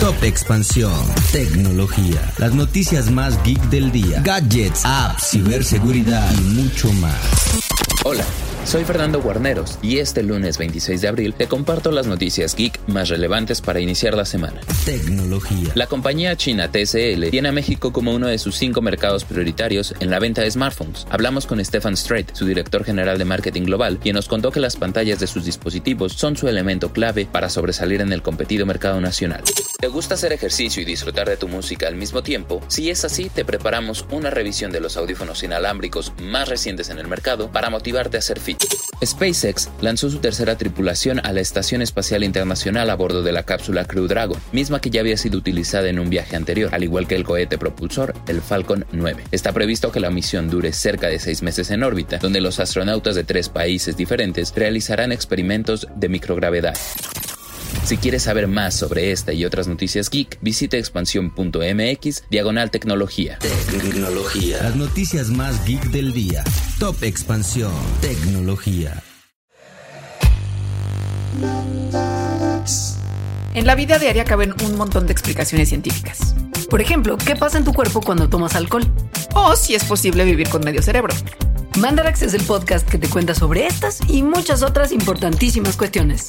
Top Expansión. Tecnología. Las noticias más geek del día. Gadgets, apps, ciberseguridad y mucho más. Hola. Soy Fernando Guarneros y este lunes 26 de abril te comparto las noticias geek más relevantes para iniciar la semana. Tecnología. La compañía china TCL tiene a México como uno de sus cinco mercados prioritarios en la venta de smartphones. Hablamos con Stefan Strait, su director general de marketing global, quien nos contó que las pantallas de sus dispositivos son su elemento clave para sobresalir en el competido mercado nacional. ¿Te gusta hacer ejercicio y disfrutar de tu música al mismo tiempo? Si es así, te preparamos una revisión de los audífonos inalámbricos más recientes en el mercado para motivarte a hacer fit. SpaceX lanzó su tercera tripulación a la Estación Espacial Internacional a bordo de la cápsula Crew Dragon, misma que ya había sido utilizada en un viaje anterior, al igual que el cohete propulsor, el Falcon 9. Está previsto que la misión dure cerca de seis meses en órbita, donde los astronautas de tres países diferentes realizarán experimentos de microgravedad. Si quieres saber más sobre esta y otras noticias geek, visita expansión.mx diagonal tecnología. Tecnología. Las noticias más geek del día. Top Expansión. Tecnología. En la vida diaria caben un montón de explicaciones científicas. Por ejemplo, ¿qué pasa en tu cuerpo cuando tomas alcohol? O si es posible vivir con medio cerebro. Mandarax es el podcast que te cuenta sobre estas y muchas otras importantísimas cuestiones.